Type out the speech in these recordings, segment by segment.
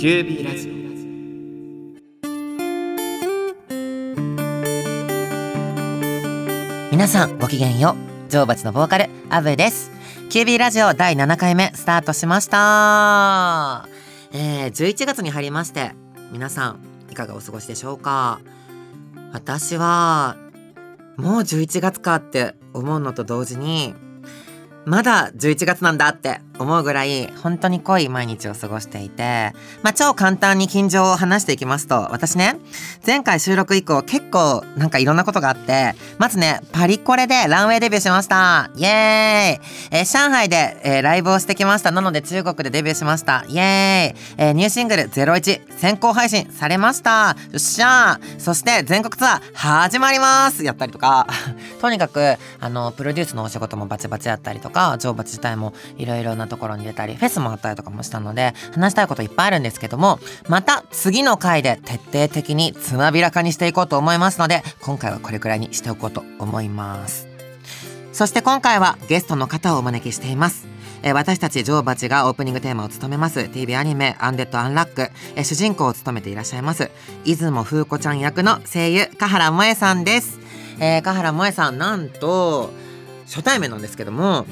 キュービーラジオ。皆さんごきげんよう。女王蜂のボーカルアブです。キュービーラジオ第7回目スタートしました。えー、11月に入りまして皆さんいかがお過ごしでしょうか？私はもう11月かって思うのと同時にまだ11月なんだって思うぐらい本当に濃い毎日を過ごしていて、まあ、超簡単に近況を話していきますと私ね前回収録以降結構なんかいろんなことがあってまずねパリコレでランウェイデビューしました。イエーイ、えー、上海で、えー、ライブをしてきました。なので中国でデビューしました。イエーイ、えー、ニューシングル01先行配信されました。よっしゃー。そして全国ツアー始まります。やったりとか。とにかくあのプロデュースのお仕事もバチバチやったりとか乗馬自体もいろいろなところに出たりフェスもあったりとかもしたので話したいこといっぱいあるんですけどもまた次の回で徹底的につまびらかにしていこうと思いますので今回はこれくらいにしておこうと思います。そして今回はゲストの方をお招きしています。え私たちジョーバチがオープニングテーマを務めます。TV アニメ「アンデッド・アンラック」え主人公を務めていらっしゃいます出雲風子ちゃん役の声優香原萌さんです、えー、香原萌さんなんと初対面なんですけども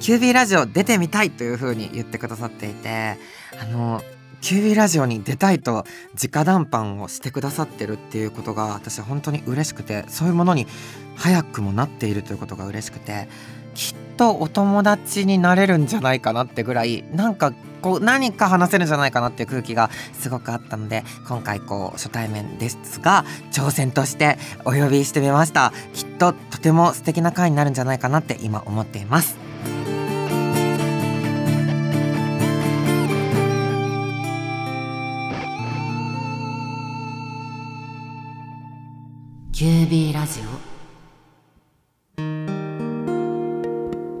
QB ラジオ出てみたいというふうに言ってくださっていてあの QB ラジオに出たいと直談判をしてくださってるっていうことが私本当に嬉しくてそういうものに早くもなっているということが嬉しくてきっとお友達になれるんじゃないかなってぐらいなんかこう何か話せるんじゃないかなっていう空気がすごくあったので今回こう初対面ですが挑戦としてお呼びしてみました。きっととても素敵な回になるんじゃないかなって今思っています。キュービーラジオ。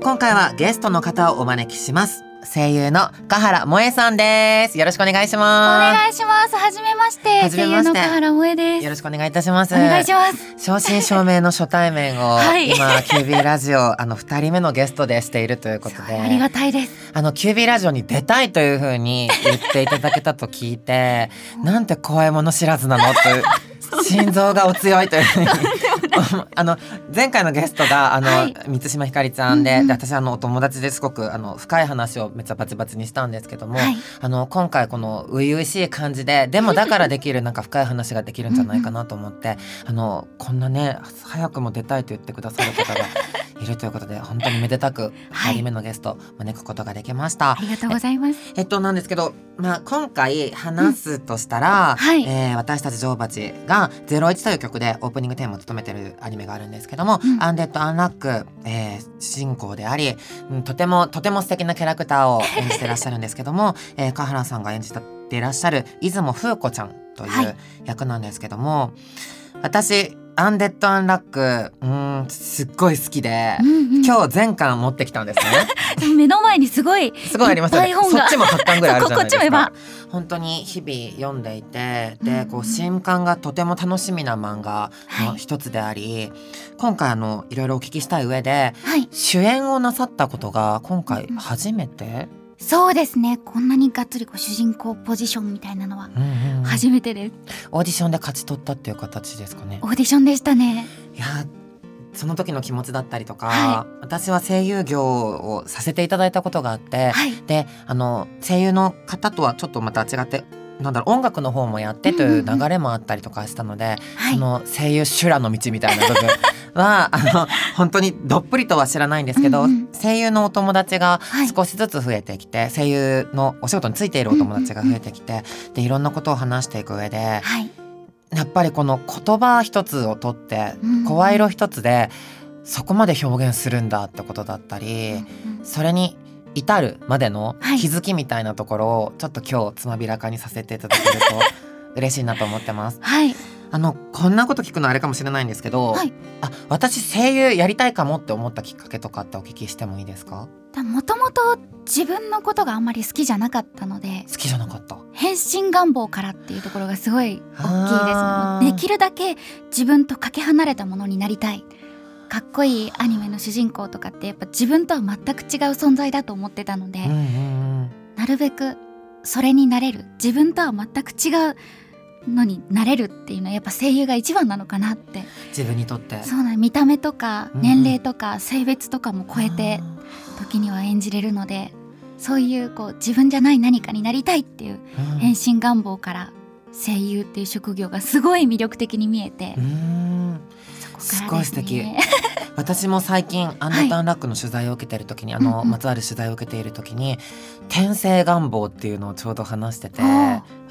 今回はゲストの方をお招きします声優の香原萌さんです。よろしくお願いします。お願いします。初めまして。声優の香原萌です。よろしくお願いいたします。お願いします。正真正銘の初対面を、はい、今キュービーラジオあの二人目のゲストでしているということで。ありがたいです。あのキュービーラジオに出たいというふうに言っていただけたと聞いて なんて怖いもの知らずなのと 心臓がお強いというふうに あの前回のゲストがあの、はい、満島ひかりちゃんでうんうん、で私あのお友達ですごくあの深い話をめっちゃバチバチにしたんですけども、はい、あの今回この初々しい感じででもだからできるなんか深い話ができるんじゃないかなと思ってあのこんなね早くも出たいと言ってくださる方が いるということで本当にめでたく2人目のゲスト招くことができました、はい、ありがとうございます。えっとなんですけどまあ今回話すとしたら、うん。はい、えー、私たち女王蜂が01という曲でオープニングテーマを務めてるアニメがあるんですけども、うん、アンデッド・アンラック、えー、主人公であり、うん、とてもとても素敵なキャラクターを演じてらっしゃるんですけども、えー、川原さんが演じていらっしゃる出雲風子ちゃんという役なんですけども、はい、私アンデッド・アンラックうんすっごい好きで、うんうん、今日全巻持ってきたんですね。目の前にすごいすごいありますよね。そっちも8巻ぐらいあるじゃないですか。本当に日々読んでいてでこう新刊がとても楽しみな漫画の一つであり、はい、今回あのいろいろお聞きしたい上で、はい、主演をなさったことが今回初めて、うんそうですね。こんなにがっつりこう主人公ポジションみたいなのは初めてです、オーディションで勝ち取ったっていう形ですかね。オーディションでしたね。いやその時の気持ちだったりとか、はい、私は声優業をさせていただいたことがあって、はい、であの声優の方とはちょっとまた違ってなんだろう音楽の方もやってという流れもあったりとかしたので、その声優修羅の道みたいな部分は あの本当にどっぷりとは知らないんですけど、うんうん、声優のお友達が少しずつ増えてきて、はい、声優のお仕事についているお友達が増えてきて、でいろんなことを話していく上で、はい、やっぱりこの言葉一つをとって声色一つでそこまで表現するんだってことだったり、それに至るまでの気づきみたいなところをちょっと今日つまびらかにさせていただけると 嬉しいなと思ってます。はい。あのこんなこと聞くのあれかもしれないんですけど、はい、あ私声優やりたいかもって思ったきっかけとかってお聞きしてもいいですか？もともと自分のことがあんまり好きじゃなかったので好きじゃなかった。変身願望からっていうところがすごい大きいです。できるだけ自分とかけ離れたものになりたいかっこいいアニメの主人公とかってやっぱ自分とは全く違う存在だと思ってたので、うんうんうん、なるべくそれになれる自分とは全く違うのになれるっていうのはやっぱ声優が一番なのかなって。自分にとって。そうなん見た目とかうん年齢とか性別とかも超えて時には演じれるのでそういうこう自分じゃない何かになりたいっていううん。変身願望から声優っていう職業がすごい魅力的に見えてうーんそこすからですごい素敵。ね。私も最近アンダーターンラックの取材を受けている時に、あの、うんうん。まつわる取材を受けている時に転生願望っていうのをちょうど話してて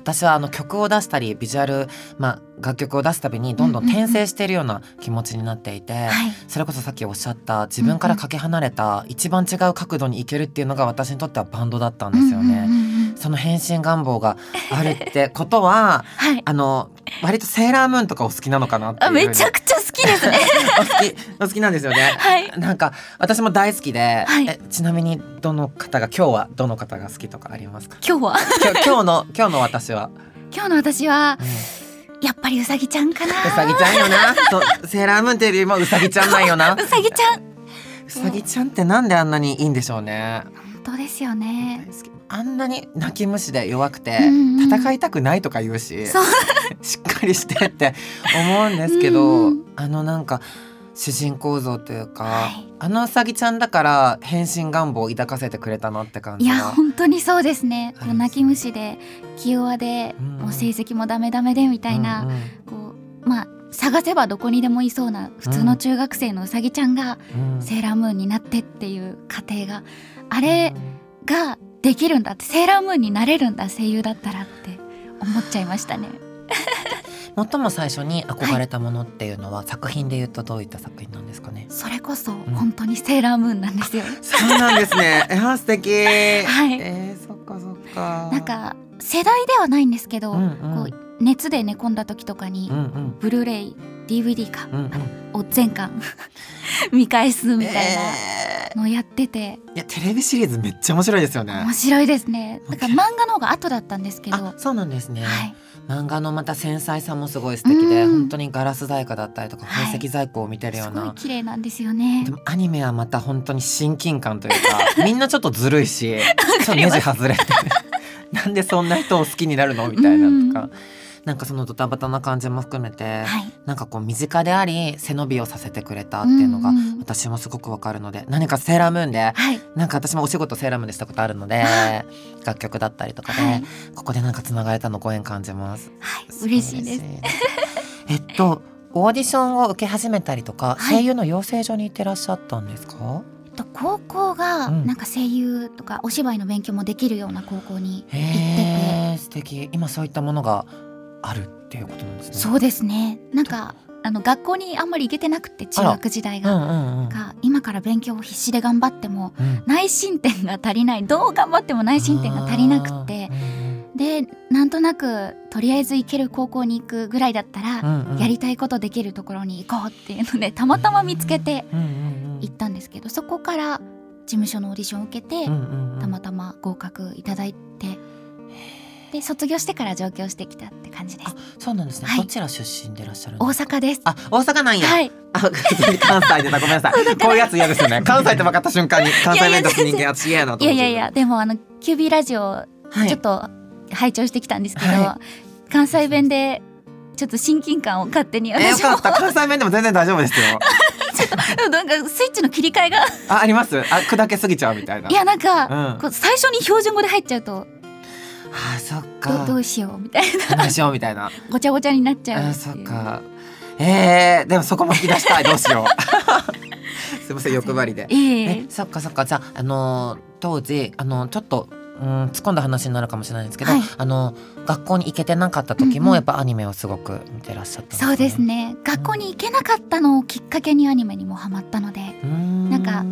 私はあの曲を出したりビジュアル、まあ、楽曲を出すたびにどんどん転生しているような気持ちになっていて、はい。それこそさっきおっしゃった自分からかけ離れた一番違う角度に行けるっていうのが私にとってはバンドだったんですよね。その変身願望があるってことは はい。あの割とセーラームーンとかお好きなのかなっていうあめちゃくちゃ好きですね。お好きお好きなんですよね。はい。なんか私も大好きで、はいえちなみにどの方が今日はどの方が好きとかありますか？今日は？今日の今日の私は、今日の私はうんやっぱりうさぎちゃんかな。うさぎちゃんよなセーラームーンっていうよりもうさぎちゃんなんよな うさぎちゃん。うさぎちゃんってなんであんなにいいんでしょうね本当ですよね。あんなに泣き虫で弱くてうんうん戦いたくないとか言うししっかりしてって思うんですけど、うんあのなんか主人公像というか、はい。あのうさぎちゃんだから変身願望を抱かせてくれたなって感いや本当にそうですね。ありますこう泣き虫で気弱で、うんもう成績もダメダメでみたいな、うんうん。こうまあ探せばどこにでもいそうな普通の中学生のうさぎちゃんがうん。セーラームーンになってっていう過程があれができるんだってセーラームーンになれるんだ声優だったらって思っちゃいましたね。最も最初に憧れたものっていうのは、作品で言うとどういった作品なんですかね？それこそ本当にセーラームーンなんですよ。そうなんですね。えー、素敵。はいえー、そっかそっか。なんか世代ではないんですけど、うんうんこう熱で寝込んだ時とかに、うんうんブルーレイ DVD か、うんうん。を全巻見返すみたいえなのをやってて、ーいやテレビシリーズめっちゃ面白いですよね面。白いですね。だから漫画の方が後だったんですけど、あ、そうなんですね。はい、漫画のまた繊細さもすごい素敵で、うん本当にガラス細工だったりとかはい宝石細工を見てるよすごいうな。綺麗なんですよねで。もアニメはまた本当に親近感というか みんなちょっとずるいしちょっとネジ外れて なんでそんな人を好きになるの？みたいなとか、なんかそのドタバタな感じも含めて、はい、なんかこう身近であり背伸びをさせてくれたっていうのがうんうん私もすごくわかるので何かセーラームーンではい、なんか私もお仕事セーラームーンでしたことあるのであ楽曲だったりとかで、はい、ここでなんかつながれたのご縁感じます。はい、嬉しいです。す。えっとオーディションを受け始めたりとか、はい。声優の養成所に行ってらっしゃったんですか？えっと高校がうん。なんか声優とかお芝居の勉強もできるような高校に行ってて、へえ素敵。今そういったものがあるっていうことなんですね。そうですね。なんかあの学校にあんまり行けてなくて中学時代が。うんうんうん。が今から勉強を必死で頑張ってもうん。内申点が足りない。どう頑張っても内申点が足りなくってでなんとなくとりあえず行ける高校に行くぐらいだったら、うんうん。やりたいことできるところに行こうっていうのでたまたま見つけて行ったんですけどそこから事務所のオーディションを受けて、うんうんうん。たまたま合格いただいてで卒業してから上京してきたって感じです。あそうなんですね、はい。どちら出身でいらっしゃるん大阪です。あ大阪なんや、はい。あ 関西でたごめんなさい。こういうやつ嫌ですよね。関西って分かった瞬間に 関西弁出す人間私嫌やなと思って。いやいやいやでもあの QB ラジオはい。ちょっと拝聴してきたんですけど、は関西弁でちょっと親近感を勝手にえよ私もかった。関西弁でも全然大丈夫ですよ。なんかスイッチの切り替えが。ああります？あ砕けすぎちゃうみたいな。いやなんか、うん。こう最初に標準語で入っちゃうとあそっどか。どうしようみたいな。どうしようみたいな。ごちゃごちゃになっちゃうあそっか。えー、でもそこも引き出したい。どうしよう。すいません欲張りで。ええ。えそっかそっか。じゃああのー当時あのちょっとうん突っ込んだ話になるかもしれないんですけど、はい。あの学校に行けてなかった時も、うんうん。やっぱアニメをすごく見てらっしゃったんそうですね。学校に行けなかったのをきっかけにアニメにもハマったので。うーん。なんか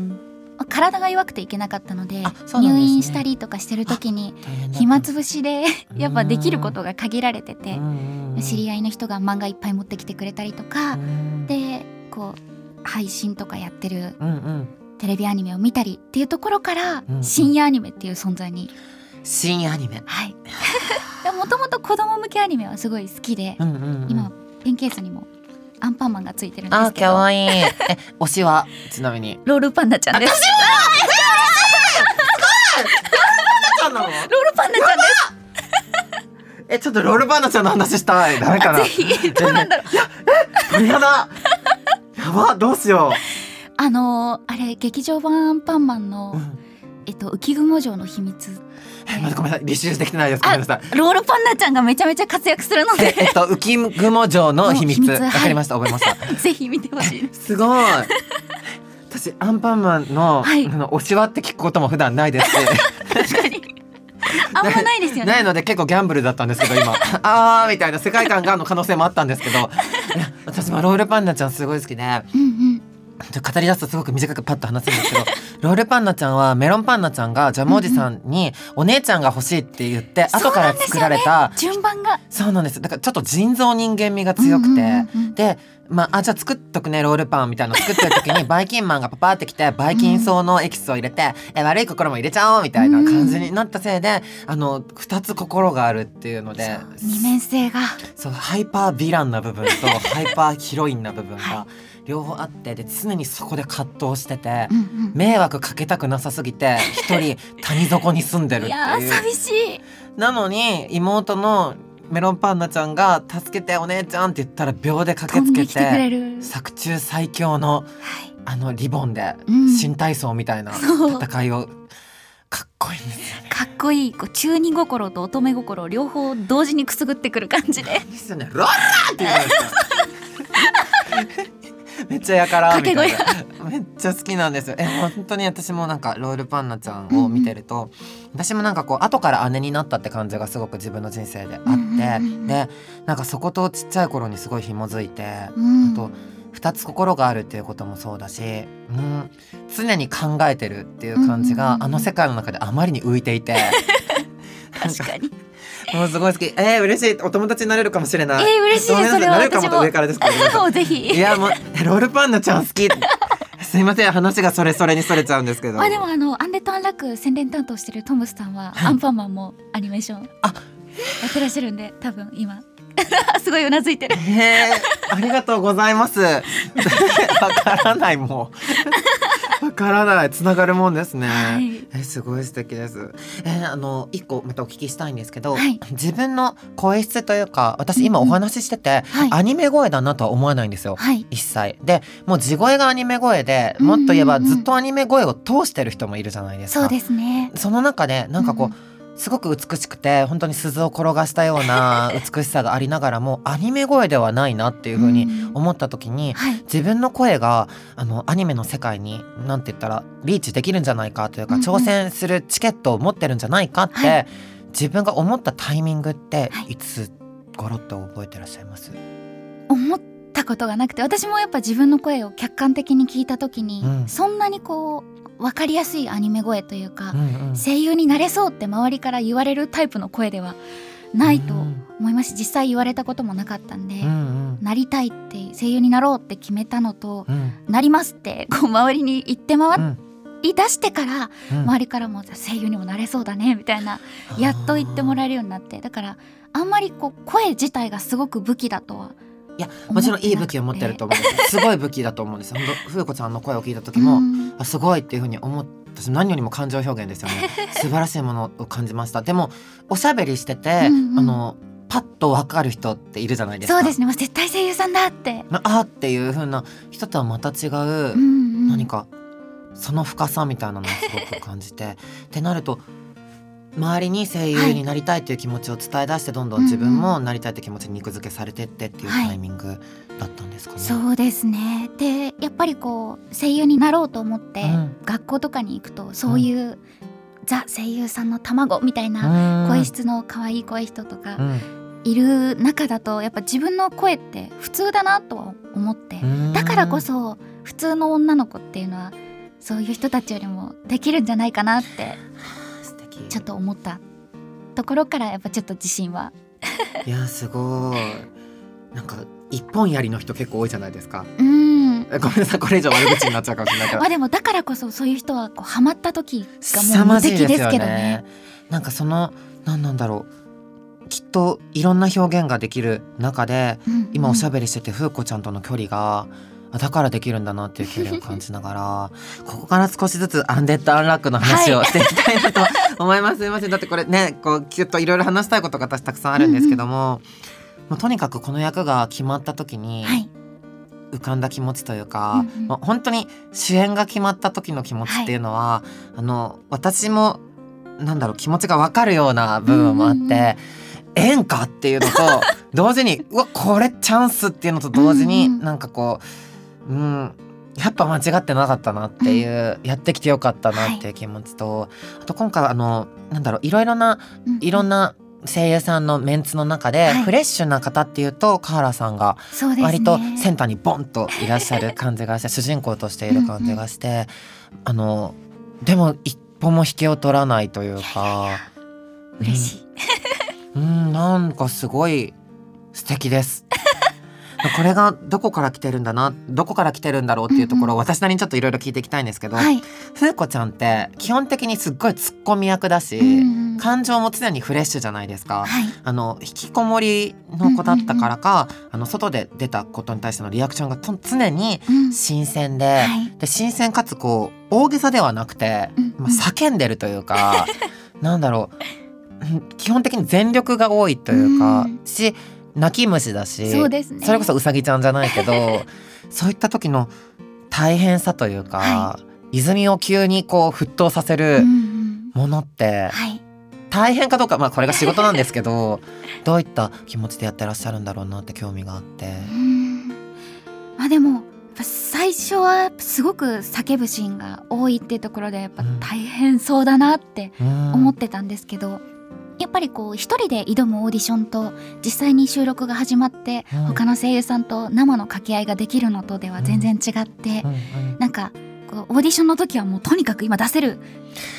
体が弱くて行けなかったのでね。入院したりとかしてる時に暇つぶしでやっぱできることが限られててうん知り合いの人が漫画いっぱい持ってきてくれたりとかうん。でこう配信とかやってるテレビアニメを見たりっていうところからうん深夜アニメっていう存在に。新アニメ。はい。もともと子供向けアニメはすごい好きでうんうんうん。今ペンケースにもアンパンマンがついてるんであすけど可愛いえ推しはちなみにロールパンナちゃんですロールパンナちゃんですえちょっとロールパンナちゃんの話したい。ダメかな。ぜひ。どうなんだろう。鳥肌。やばどうしよあのーあれ劇場版アンパンマンの、う、うん。えっと浮雲城の秘密。えまだごめんなさい。履修できてないです。ごめんなさい。ロールパンナちゃんがめちゃめちゃ活躍するので。ええっと浮雲城の秘密。わかりました覚えました。ぜひ見てほしいすごい私アンパンマンの,、はい。あの推しはって聞くことも普段ないです。し確かに。あんまないですよね。ないので結構ギャンブルだったんですけど今。あーみたいな世界観がの可能性もあったんですけど。私もロールパンナちゃんすごい好きで。うんうん語り出すとすごく短くパッと話すんですけど ロールパンナちゃんはメロンパンナちゃんがジャムおじさんにお姉ちゃんが欲しいって言って、後から作られた順番が。そうなんです。だからちょっと人造人間味が強くて、うんうんうんうん。でまああじゃあ作っとくねロールパンみたいなの。作ってる時に バイキンマンがパパって来てバイキン草のエキスを入れて、え悪い心も入れちゃおうみたいな感じになったせいで、あの2つ心があるっていうので二面性が。そうハイパーヴィランな部分と ハイパーヒロインな部分はが両方あってで常にそこで葛藤してて。うんうん迷惑かけたくなさすぎて一人 谷底に住んでるっていやーいう寂しいなのに妹のメロンパンナちゃんが「助けてお姉ちゃん」って言ったら秒で駆けつけて作中最強のはいあのリボンでうん新体操みたいな戦いをかっこいいんですよね。かっこいいこう中二心と乙女心両方同時にくすぐってくる感じでですよね。ローラーって言うんですよ。めっちゃやからみたいな。めっちゃ好きなんですよ。え本当に私もなんかロールパンナちゃんを見てると、私もなんかこう後から姉になったって感じがすごく自分の人生であって、うんうんうんでなんかそことちっちゃい頃にすごい紐づいて、うん。あと2つ心があるっていうこともそうだし、うん、常に考えてるっていう感じうんうんうんがあの世界の中であまりに浮いていて。確かにもうすごい好き。えー、嬉しい。お友達になれるかもしれない。えー嬉しい。ですそれはなれるかもと上からですかごめんなさいもうぜひ。いやもうえロールパンナちゃん好きすいません。話がそれそれにそれちゃうんですけど。あでもあのアンデッド・アンラック宣伝担当してるトムスさんは、はい。アンパンマンもアニメーションあ。やってらっしゃるんで多分今。すごいうなずいてる。へえありがとうございます。わからないもうわからない。つながるもんですね、はい。えすごい素敵です。えーあの一個またお聞きしたいんですけど、はい。自分の声質というか私今お話ししてて、はい。アニメ声だなとは思わないんですよ。はい。一切。でもう地声がアニメ声でもっと言えばうんうんうんずっとアニメ声を通してる人もいるじゃないですか。そうですね。その中でなんかこう、うんすごく美しくて本当に鈴を転がしたような 美しさがありながらもアニメ声ではないなっていうふうにん。思った時にはい。自分の声があのアニメの世界になんて言ったらリーチできるんじゃないかというか、うんうん。挑戦するチケットを持ってるんじゃないかって、はい。自分が思ったタイミングってはい。いつ頃って覚えてらっしゃいます、思ったことがなくて私もやっぱ自分の声を客観的に聞いた時に、うん。そんなにこう分かりやすいアニメ声というか、うんうん。声優になれそうって周りから言われるタイプの声ではないとうん思いますし実際言われたこともなかったんで、うんうん。なりたいって声優になろうって決めたのと、うん。なりますってこう周りに言って回うん。り出してから、うん。周りからも声優にもなれそうだねみたいなやっと言ってもらえるようになって。だからあんまりこう声自体がすごく武器だとはいやもちろんいい武器を持ってると思うす すごい武器だと思うんです。本当風子ちゃんの声を聞いた時も、うん。あすごいっていうふうに思った。し何よりも感情表現ですよね。素晴らしいものを感じました。でもおしゃべりしてて、うんうん。あのパッと分かる人っているじゃないですか。そうですね、まあ、絶対声優さんだって、なあーっていう風な人とはまた違う、うんうん。何かその深さみたいなのをすごく感じて。ってなると周りに声優になりたいという気持ちを伝え出してどんどん自分もなりたいって気持ちに肉付けされてってっていうはい。タイミングだったんですかね。そうですね。でやっぱりこう声優になろうと思って、うん。学校とかに行くとそういう、ザ声優さんの卵みたいな声質の可愛い声質とかうん。いる中だとやっぱ自分の声って普通だなとは思って、うん。だからこそ普通の女の子っていうのはそういう人たちよりもできるんじゃないかなってちょっと思ったところからやっぱちょっと自信は。いやすごい。なんか一本槍の人結構多いじゃないですか。うん。えごめんなさいこれ以上悪口になっちゃうかもしれないけど。ま あでもだからこそそういう人はこうハマった時が凄もう無敵ですけどね。ね。なんかその何なんだろう。きっといろんな表現ができる中で今おしゃべべりしてて風子ちゃんとの距離があだからできるんだなっていう距離を感じながらここから少しずつアンデッド・アンラックの話をしていきたいなと思いますすいません。だってこれねこうきっといろいろ話したいことが私たくさんあるんですけども、もうとにかくこの役が決まった時にはい。浮かんだ気持ちというか、うんうん。もう本当に主演が決まった時の気持ちっていうのは、あの私もなんだろう気持ちが分かるような部分もあって。うんうんうん。演歌っていうのと 同時にうわこれチャンスっていうのと同時にうんうん。なんかこううんやっぱ間違ってなかったなっていう、やってきてよかったなっていう気持ちと、あと今回はあのなんだろういろいろなうんいろんな声優さんのメンツの中で、はい。フレッシュな方っていうと河原さんが割とセンターにボンといらっしゃる感じがして主人公としている感じがしてあのでも一歩も引けを取らないというか。嬉しい、うん。なんかすごい素敵です。これがどこから来てるんだなどこから来てるんだろうっていうところを私なりにちょっといろいろ聞いていきたいんですけど、はい、風子ちゃんって基本的にすっごいツッコミ役だし、うんうん感情も常にフレッシュじゃないですか。はい。あの引きこもりの子だったからか、あの外で出たことに対してのリアクションがと常にうん。新鮮で,、はい。で新鮮かつこう大げさではなくて、うん。まあ、叫んでるというか なんだろう。うん基本的に全力が多いというか、うん。し泣き虫だしそうですね。それこそうさぎちゃんじゃないけど そういった時の大変さというか、は泉を急にこう沸騰させうんうるん。ものって、はい。大変かどうかまあこれが仕事なんですけど どういった気持ちでやってらっしゃるんだろうなって興味があって。うん。まあでも最初はすごく叫ぶシーンが多いっていうところでやっぱうん。大変そうだなって思思ってたんですけど、やっぱりこう一人で挑むオーディションと実際に収録が始まって、うん他の声優さんと生の掛け合いができるのとでは全然違って、うんうんなんかこうオーディションの時はもうとにかく今出せる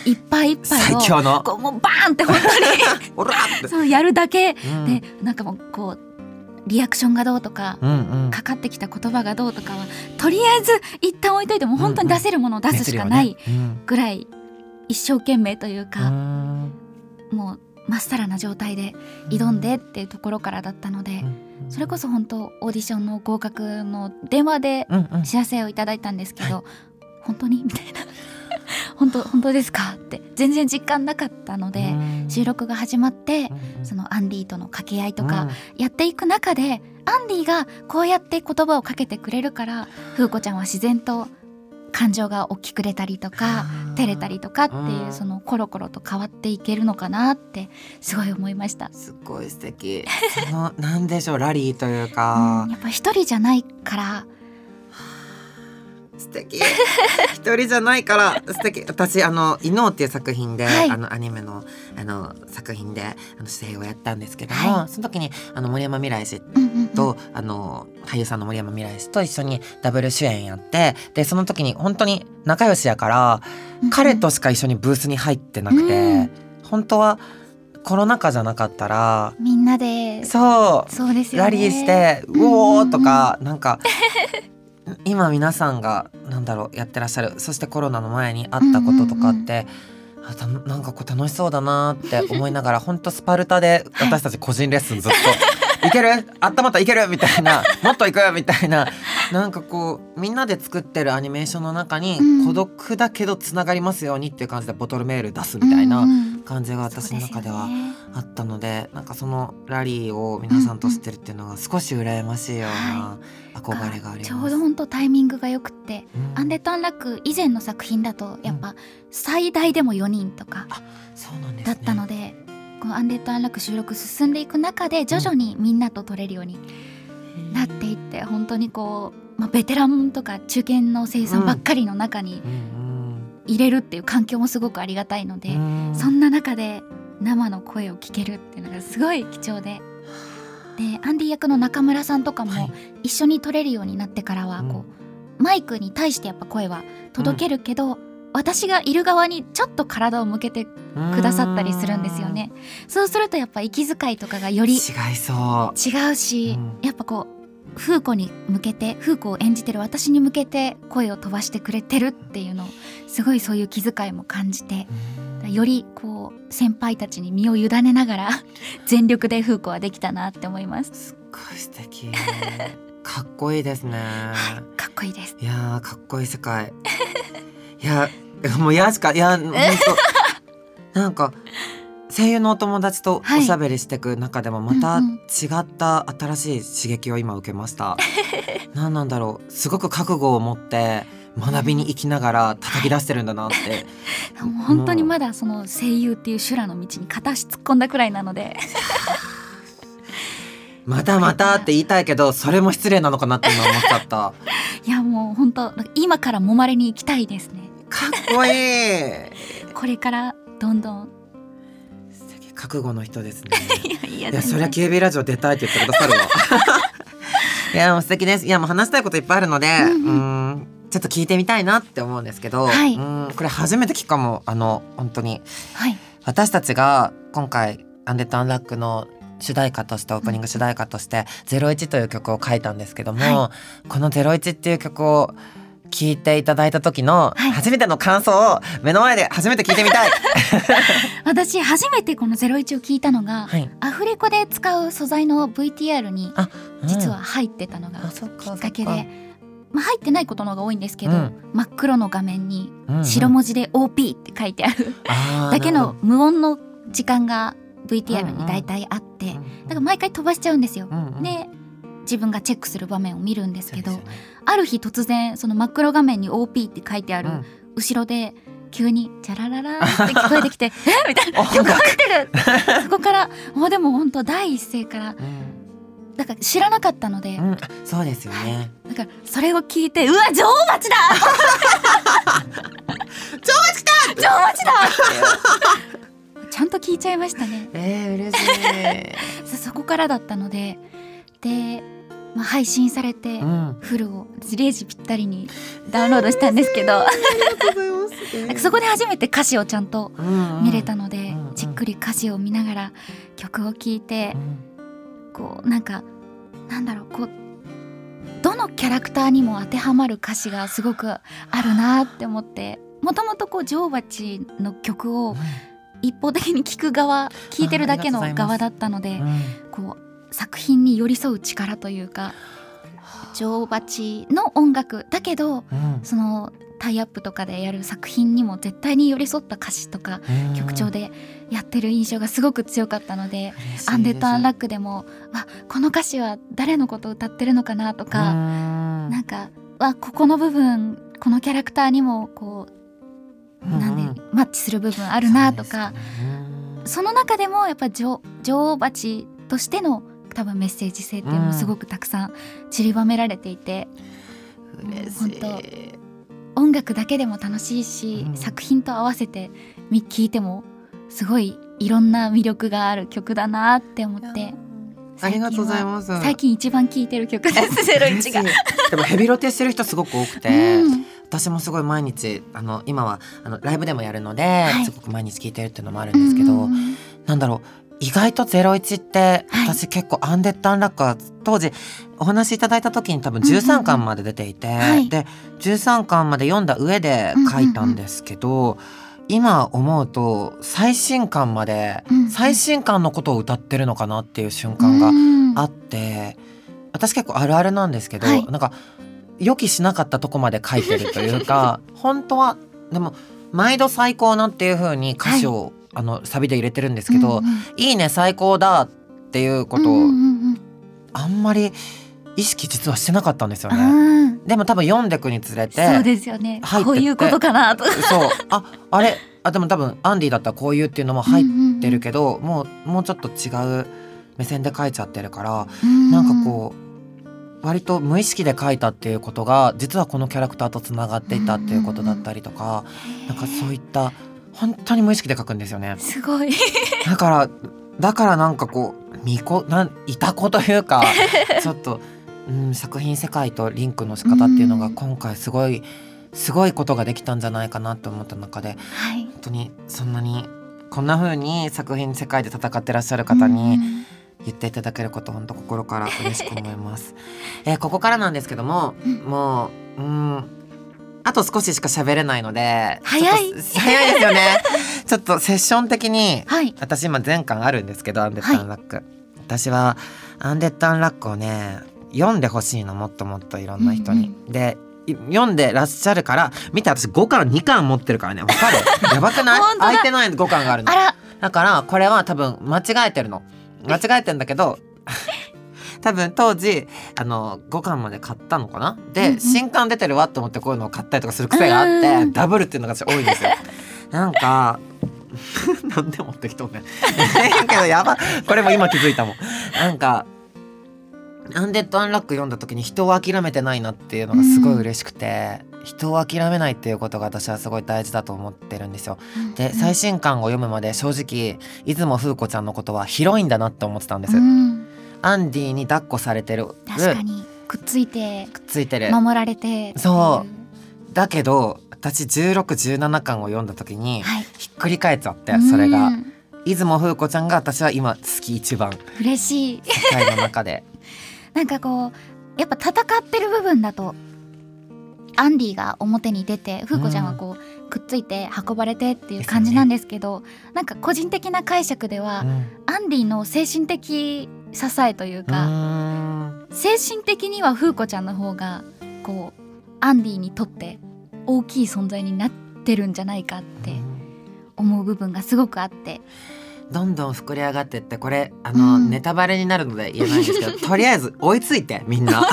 いっぱいいっぱ最いをこうもうバーンって本当に そうやるだけ。うん。でなんかもうこうリアクションがどうとかうんうん。かかってきた言葉がどうとかはとりあえず一旦置いといても本当に出せるものを出すしかないぐらい一生懸命といううん。か、もうまっさらな状態で挑んでっていうところからだったので、うんそれこそ本当オーディションの合格の電話で知らせをいただいたんですけど、本当に？みたいな。本当本当ですか？って全然実感なかったので、うん。収録が始まってそのアンディとの掛け合いとかうん。やっていく中で、アンディがこうやって言葉をかけてくれるから風子ちゃんは自然と感情が大きく出たりとか照れたりとかっていううん。そのコロコロと変わっていけるのかなってすごい思いました。すっごい素敵。そのなんでしょうラリーといううかん、やっぱ一人じゃないから素敵。一人じゃないから素敵。私あの「伊能」っていう作品で、はい。あのアニメのあの作品であの声優をやったんですけども、はい。その時にあの森山未来氏うんうんうん。と、あの俳優さんの森山未来氏と一緒にダブル主演やってでその時に本当に仲良しやからうん彼としか一緒にブースに入ってなくて、うん。本当はコロナ禍じゃなかったらみんなで。そう。そうですよね。ラリーして「うおー!」とかなんか 今皆さんがなんだろうやってらっしゃるそしてコロナの前にあったこととかって、あたなんかこう楽しそうだなって思いながら 本当スパルタで私たち個人レッスンずっと「いける？あったまったいける!」みたいな 「もっといく!」みたいななんかこうみんなで作ってるアニメーションの中にうん孤独だけどつながりますようにっていう感じでボトルメール出すみたいなうんうん感じが私の中ではあったのでなんかそのラリーを皆さんとしてるっていうのが少し羨ましいような憧れがあります。ちょうど本当タイミングが良くって、うん。アンデッド・アンラック以前の作品だとやっぱ最大でも4人とかだったので、このアンデッド・アンラック収録進んでいく中で徐々にみんなと録れるようになっていって、本当にこう、まあ、ベテランとか中堅の声優さん。ばっかりの中にうん入れるっていう環境もすごくありがたいので、そんな中で生の声を聞けるっていうのがすごい貴重で。でアンディ役の中村さんとかもはい。一緒に撮れるようになってからはこう、マイクに対してやっぱ声は届けるけど、私がいる側にちょっと体を向けてくださったりするんですよね。そうするとやっぱ息遣いとかがより違いそう。違うし、うん。やっぱこう風子に向けて風子を演じてる私に向けて声を飛ばしてくれてるっていうのをすごいそういう気遣いも感じてよりこう先輩たちに身を委ねながら全力で風子はできたなって思います。すっごい素敵。かっこいいですね。かっこいいです。いやーかっこいい世界。いやもういやしかいや本当なんか声優のお友達とはいおしゃべりしていく中でもまた違った新しい刺激を今受けました。何なんだろうすごく覚悟を持って学びに行きながら叩き出してるんだなって。もう本当にまだその声優っていう修羅の道に片足突っ込んだくらいなので またまたって言いたいけどそれも失礼なのかなって今思っちゃった。いやもう本当今から揉まれに行きたいですねかっこいい。これからどんどん覚悟の人ですね。いやいやいやそりゃ KB ラジオ出たいって言ってくださるわ。いやもう素敵です。いやもう話したいこといっぱいあるので、ううんんちょっと聞いてみたいなって思うんですけど、はいうんこれ初めて聞くかもあの本当にはい私たちが今回アンデッドアンラックの主題歌としてオープニング主題歌として「ゼロイチという曲を書いたんですけども、はこの「ゼロイチっていう曲を聴いていただいた時のはい初めての感想を目の前で初めて聞いてみたい。私初めてこの「ゼロイチを聞いたのが、はい、アフレコで使う素材の VTR に実は入ってたのがきっかけで、まあ、入ってないことの方が多いんですけど、うん。真っ黒の画面にうんうん。白文字で OP って書いてあるあー だけの無音の時間が VTR に大体あって、どだから毎回飛ばしちゃうんですよ。うんうん。で自分がチェックする場面を見るんですけどね。ある日突然その真っ黒画面に OP って書いてあるうん。後ろで急に「チャラララ」って聞こえてきて「え？みたいな。音曲楽入ってる。そこからもうでも本当第一声からうん。だから知らなかったので、うん、そうですよね。だからそれを聞いて「うわ女王蜂だ! 」女王蜂だ女王蜂だ！ちゃんと聞いちゃいましたね。えー、嬉しい。そそこからだったので。で、まあ、配信されて、うん。フルを0時ぴったりにダウンロードしたんですけど。なんかそこで初めて歌詞をちゃんと見れたので、うんうん。じっくり歌詞を見ながら曲を聴いてう、ん。こうなんかなんだろうこうどのキャラクターにも当てはまる歌詞がすごくあるなって思ってもともとこう女王蜂の曲を一方的に聴く側聴いてるだけの側だったのでうんこう作品に寄り添う力というか女王蜂の音楽だけどうん。そのタイアップとかでやる作品にも絶対に寄り添った歌詞とかうん。曲調でやってる印象がすごく強かったので、アンデッド・アンラックでもあこの歌詞は誰のことを歌ってるのかなとか、うん。なんかあここの部分このキャラクターにもこう、なんでマッチする部分あるなとかそ,、の中でもやっぱ女女王蜂としての多分メッセージ性っていうのもすごくたくさん散りばめられていて、嬉し本い音楽だけでも楽しいし、うん。作品と合わせてみ聴いてもすごいいろんな魅力がある曲だなって思ってありがとうございます。最近一番聴いてる曲ですゼロイチが。でもヘビロテしてる人すごく多くて、うん。私もすごい毎日あの今はあのライブでもやるので、い。すごく毎日聞いてるっていうのもあるんですけど、うんうんうん。なんだろう意外と「ゼロイチってはい。私結構アンデッド・アンラックは当時お話しいただいた時に多分うんうんうん。13巻まで出ていて、はい。で13巻まで読んだ上で書いたんですけど、今思うと最新巻まで、うんうん。最新巻のことを歌ってるのかなっていう瞬間がうん。あって私結構あるあるなんですけど、はい。なんか予期しなかったとこまで書いてるというか 本当はでも毎度最高なっていう風に歌詞を、あのサビで入れてるんですけど、うんうん。いいね最高だっていうことをうんうんうんあんまり意識実はしてなかったんですよね。うんでも多分読んでくにつれてそうですよね。こういうことかなと。そう。ああれ？あでも多分アンディだったらこういうっていうのも入ってるけど、もうもうちょっと違う目線で書いちゃってるから、うんなんかこう割と無意識で書いたっていうことが実はこのキャラクターとつながっていたっていうことだったりとか、なんかそういった本当に無意識で書くんですよね。すごい。だからだからなんかこう見こなんいた子というか ちょっと、うん、作品世界とリンクの仕方っていうのがうん今回すごいすごいことができたんじゃないかなと思った中ではい。本当にそんなにこんな風に作品世界で戦ってらっしゃる方に言っていただけること本当心から嬉しく思います。えーここからなんですけども、うんもううんあと少ししか喋れないので早い。早いですよね。ちょっとセッション的にはい。私今全巻あるんですけどアンデッド・アンラック、私はアンデッド・アンラックをね読んでほしいのもっともっといろんな人に。でい読んでらっしゃるから見て私5巻2巻持ってるからね。わかる？やばくない？空いてない5巻があるの。あら。だからこれは多分間違えてるの。間違えてんだけど多分当時あの5巻まで買ったのかな？で、うんうん。新刊出てるわと思ってこういうのを買ったりとかする癖があって、うんダブルっていうのが私多いんですよ。なんか なんで持ってきとんねんけどやばこれも今気づいたもん。なんかアンデッド・アンラック読んだ時に人を諦めてないなっていうのがすごい嬉しくて、人を諦めないっていうことが私はすごい大事だと思ってるんですよ。でうん。最新刊を読むまで正直出雲風子ちゃんのことはヒロインだなって思ってたんです、うんアンディに抱っこされてる。確かに。くっついて。くっついてる。守られて。そってだけど私1617巻を読んだ時にはい。ひっくり返っちゃってそれが。うん。出雲風子ちゃんが私は今好き一番。嬉しい。世界の中で。なんかこうやっぱ戦ってる部分だとアンディが表に出て風子ちゃんはこう、くっついて運ばれてっていう感じなんですけどなんか個人的な解釈では、うん。アンディの精神的支えといううか、精神的には風子ちゃんの方がこうアンディにとって大きい存在になってるんじゃないかって思う部分がすごくあって。どんどん膨れ上がってってこれあの、うん。ネタバレになるので言えないんですけど とりあえず追いついてみんな。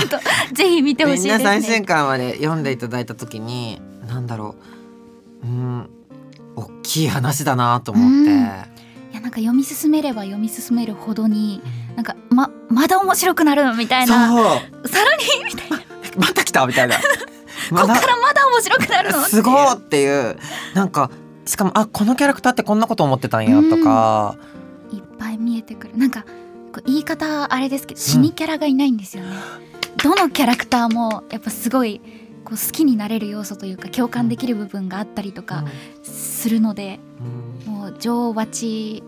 ぜひ見てほしいですね。な最新。刊まで読んでいただいた時になんだろう。うん大きい話だなと思って、うんなんか読み進めれば読み進めるほどになんかままだ面白くなるみたいな。さらにみたいな。また来たみたいな。こっからまだ。面白くなるの？すごいっていう。なんかしかもあこのキャラクターってこんなこと思ってたんやとか、いっぱい見えてくる。なんかこう言い方あれですけど死にキャラがいないんですよね、どのキャラクターもやっぱすごいこう好きになれる要素というか共感できる部分があったりとかするので、うん。もう女王蜂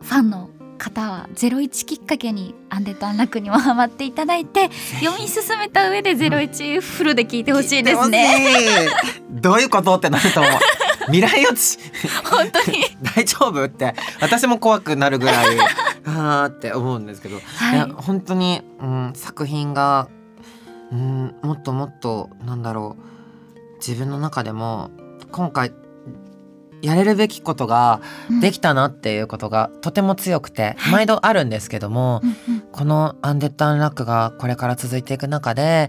ファンの方は01きっかけにアンデッド・アンラックにもハマっていただいて読み進めた上で01フルで聞いてほしいです。ね。ねどういうことってなると思う。未来予知。本当に。大丈夫って。私も怖くなるぐらい あーって思うんですけど、い、やはい本当に、うん、作品が、うん、もっともっとなんだろう。自分の中でも今回やれるべきことができたなっていうことがとても強くて、はい。毎度あるんですけども、うんうんこの「アンデッド・アンラック」がこれから続いていく中で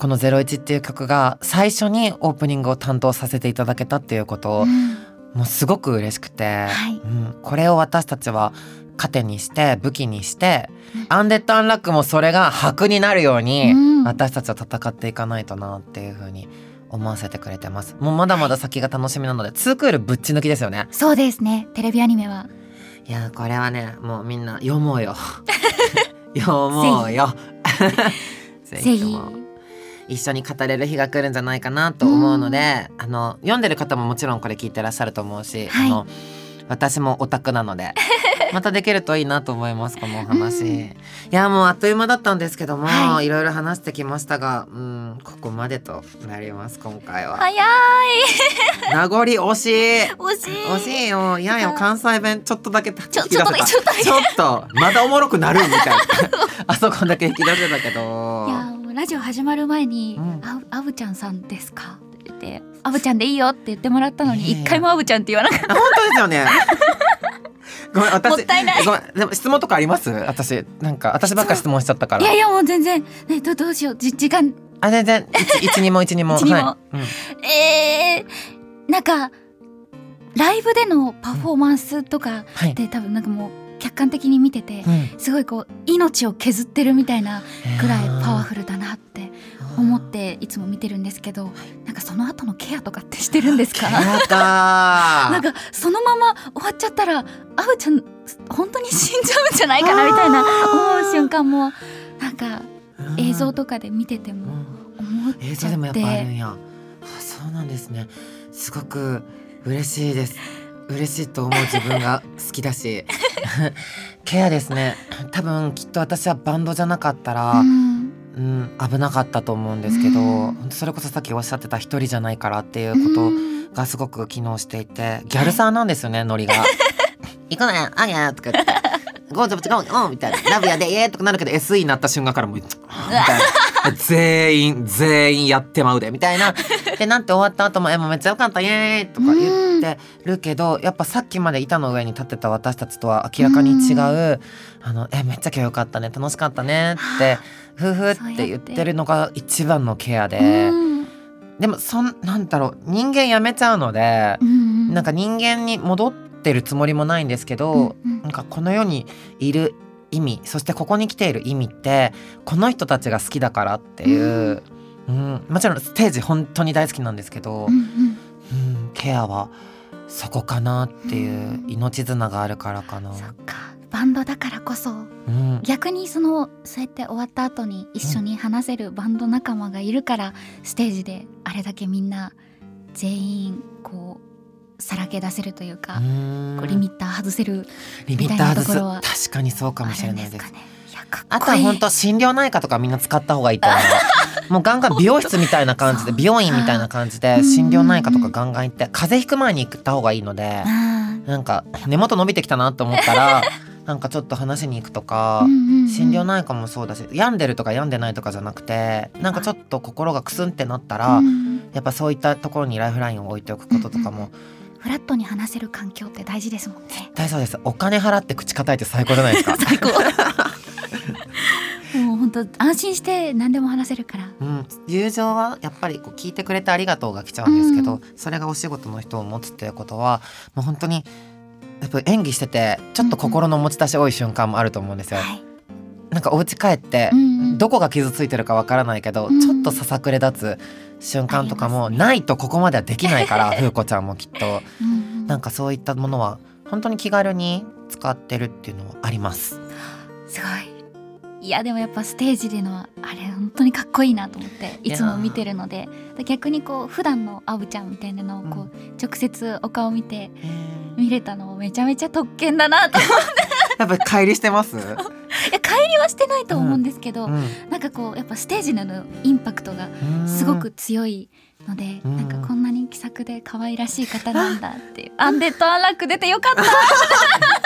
この「01」っていう曲が最初にオープニングを担当させていただけたっていうことを、うん。もうすごく嬉しくて、はい。うん、これを私たちは糧にして武器にして、うん。アンデッド・アンラックもそれが箔になるように、うん。私たちは戦っていかないとなっていうふうに思わせてくれてます。もうまだまだ先が楽しみなので、ツークールぶっち抜きですよね。そうですね。テレビアニメは。いやこれはねもうみんな読もうよ。読もうよ。ぜ ぜひとも一緒に語れる日が来るんじゃないかなと思うので、あの読んでる方ももちろんこれ聞いてらっしゃると思うし、はい。あの私もオタクなので またできるといいなと思いますこのお話、うん。いやもうあっという間だったんですけども、はい。いろいろ話してきましたがうんここまでとなります今回は。早い。名残惜しい。惜しい。惜しいよ。いやいや関西弁ちょっとだけちちょちょっとちょっとまだおもろくなるみたいな。あそこだけ引き出せたけど。いやラジオ始まる前にうん「ああぶちゃんさんですか?」って言って「あぶちゃんでいいよ」って言ってもらったのに一回もあぶちゃんって言わなかっあ本当ですよねごめん私もったいない。ごめんでも質問とかあります？私なんか私ばっか質問しちゃったから。たいやいやもう全然。ねどどうしよう。じ時間。あ全然。一一二も一二も。一二も。はい。うん。えー、なんかライブでのパフォーマンスとかはい。で多分なんかもう客観的に見ててうん。すごいこう命を削ってるみたいなぐらいパワフルだなって思っていつも見てるんですけどなんかその後のケアとかってしてるんですか？なんかそのまま終わっちゃったらあうちゃん本当に死んじゃうんじゃないかなみたいな思う瞬間もなんか映像とかで見てても思っちゃっ映像でもやっぱあるんてや。あそうなんですね。すごく嬉しいです。嬉しいと思う自分が 好きだし。ケアですね。多分きっと私はバンドじゃなかったら、うんうん、危なかったと思うんですけど、うん。本当それこそさっきおっしゃってた一人じゃないからっていうことがすごく機能していてギャルサーなんですよねノリが。行くねあげとか言って「ゴージョブチゴーおみたいな「ラブやでイエー」とかなるけど SE になった瞬間からもうみたいな全員全員やってまうでみたいな。でなんて終わった後も「えもうめっちゃよかったイエーイ!」とか言ってるけどやっぱさっきまで板の上に立ってた私たちとは明らかに違う「あのえめっちゃ今日よかったね楽しかったね」って夫婦って言ってるのが一番のケアで。でもそんなんだろう。人間やめちゃうので、なんか人間に戻ってるつもりもないんですけど、なんかこの世にいる意味そしてここに来ている意味ってこの人たちが好きだからっていう、うん、うん、もちろんステージ本当に大好きなんですけど、うん、うん、ケアはそこかなっていう命綱があるからかな。バンドだからこそ、うん、逆にそのそうやって終わった後に一緒に話せるバンド仲間がいるから、ステージであれだけみんな全員こうさらけ出せるというかこうリミッター外せるみたいなところは確かにそうかもしれないです。あとは本当心療内科とかみんな使った方がいいと思う。もうガンガン美容室みたいな感じで美容院みたいな感じで心療内科とかガンガン行って風邪ひく前に行った方がいいのでなんか根元伸びてきたなと思ったら なんかちょっと話しに行くとか、心療内科もそうだし病んでるとか病んでないとかじゃなくてなんかちょっと心がクスンってなったら、やっぱそういったところにライフラインを置いておくこととかも、フラットに話せる環境って大事ですもんね。大そうです。お金払って口固いて最高じゃないですか。最高。もう本当安心して何でも話せるから、うん、友情はやっぱりこう聞いてくれてありがとうが来ちゃうんですけど、うん、それがお仕事の人を持つっていうことはもう本当にやっぱ演技しててちょっと心の持ち出し多い瞬間もあると思うんですよ。はい。なんかお家帰ってどこが傷ついてるかわからないけど、ちょっとささくれ立つ瞬間とかもないとここまではできないから 風子ちゃんもきっと。なんかそういったものは本当に気軽に使ってるっていうのはあります。すごいいやでもやっぱステージでのあれ本当にかっこいいなと思っていつも見てるので。逆にこう普段のあぶちゃんみたいなのをこう、直接お顔見て見れたのもめちゃめちゃ特権だなと思って。やっぱり帰りしてます？いや帰りはしてないと思うんですけど、うん。うん、なんかこうやっぱステージのインパクトがすごく強いので、うん、なんかこんなに気さくで可愛らしい方なんだっていう。アンデッドアンラック出てよかった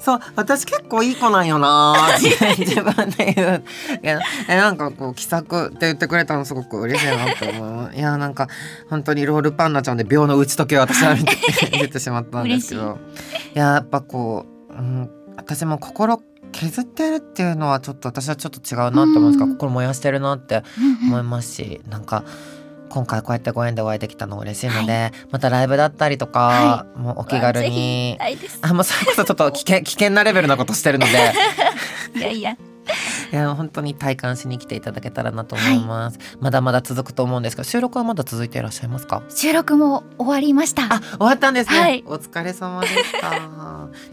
そう私結構いい子なんよな。自分で言うえなんかこう気さくって言ってくれたのすごく嬉しいなと思う。いやなんか本当にロールパンナちゃんで秒の打ち解けを私は見て 出てしまったんですけど。い。ややっぱこう、うん、私も心削ってるっていうのはちょっと私はちょっと違うなって思うんですが、心燃やしてるなって思いますし、なんか今回こうやってご縁でお会いできたの嬉しいので、はい、またライブだったりとか、はい、もうお気軽にあもうそれこそちょっと 危険危険なレベルなことしてるので。いやいや。いや本当に体感しに来ていただけたらなと思います、はい、まだまだ続くと思うんですが収録はまだ続いていらっしゃいますか？収録も終わりました。あ終わったんですね、はい、お疲れ様でした。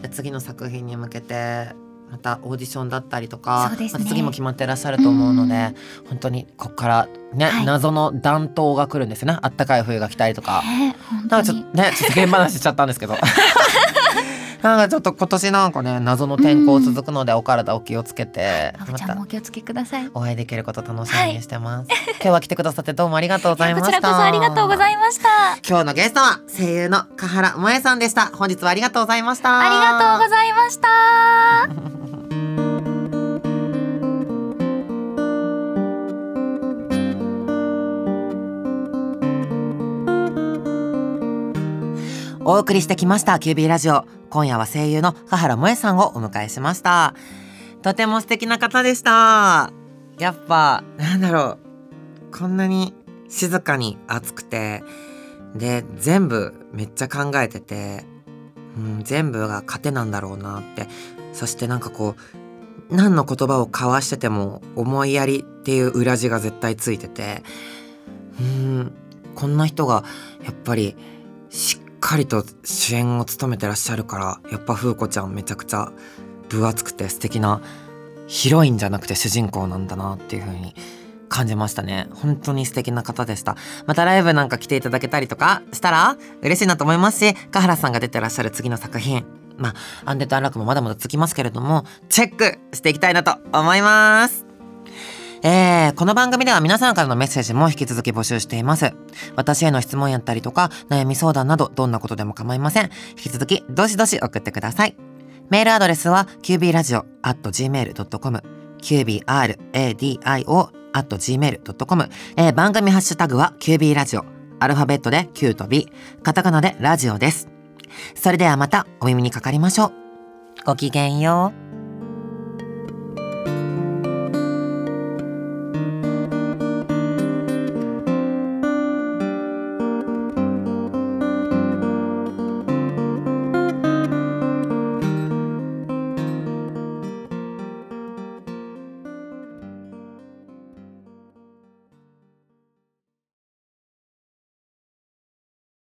じゃ次の作品に向けてまたオーディションだったりとか、ね、また次も決まってらっしゃると思うので、うん、本当にここからね、はい、謎の暖冬が来るんですよね。あったかい冬が来たりとか、えー、なんかちょっとねちょっと現話しちゃったんですけど なんかちょっと今年なんかね謎の天候続くのでお体お気をつけて、うん、またお気をつけください。お会いできること楽しみにしてます、はい、今日は来てくださってどうもありがとうございました。こちらこそありがとうございました。今日のゲストは声優の香原萌さんでした。本日はありがとうございました。ありがとうございましたお送りしてきました QB ラジオ。今夜は声優の香原萌さんをお迎えしました。とても素敵な方でした。やっぱなんだろう。こんなに静かに熱くて。で全部めっちゃ考えてて、うん、全部が糧なんだろうなって。そしてなんかこう何の言葉を交わしてても思いやりっていう裏地が絶対ついてて。うんこんな人がやっぱりしっかりと主演を務めてらっしゃるからやっぱ風子ちゃんめちゃくちゃ分厚くて素敵なヒロインじゃなくて主人公なんだなっていう風に感じましたね。本当に素敵な方でした。またライブなんか来ていただけたりとかしたら嬉しいなと思いますし香原さんが出てらっしゃる次の作品。まあアンデッドアンラックもまだまだ続きますけれどもチェックしていきたいなと思います。えー、この番組では皆さんからのメッセージも引き続き募集しています。私への質問やったりとか、悩み相談など、どんなことでも構いません。引き続き、どしどし送ってください。メールアドレスは、qbradio.gmail.com、qbradio.gmail.com、えー番組ハッシュタグは QB ラジオ。アルファベットで Q と B、カタカナでラジオです。それではまたお耳にかかりましょう。ごきげんよう。